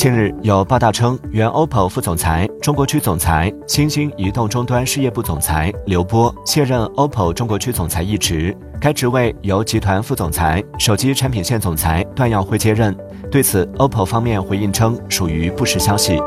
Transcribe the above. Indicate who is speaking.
Speaker 1: 近日有报道称原 oppo 副总裁中国区总裁新兴移动终端事业部总裁刘波卸任 oppo 中国区总裁一职该职位由集团副总裁手机产品线总裁段耀辉接任。对此 oppo 方面回应称属于不实消息。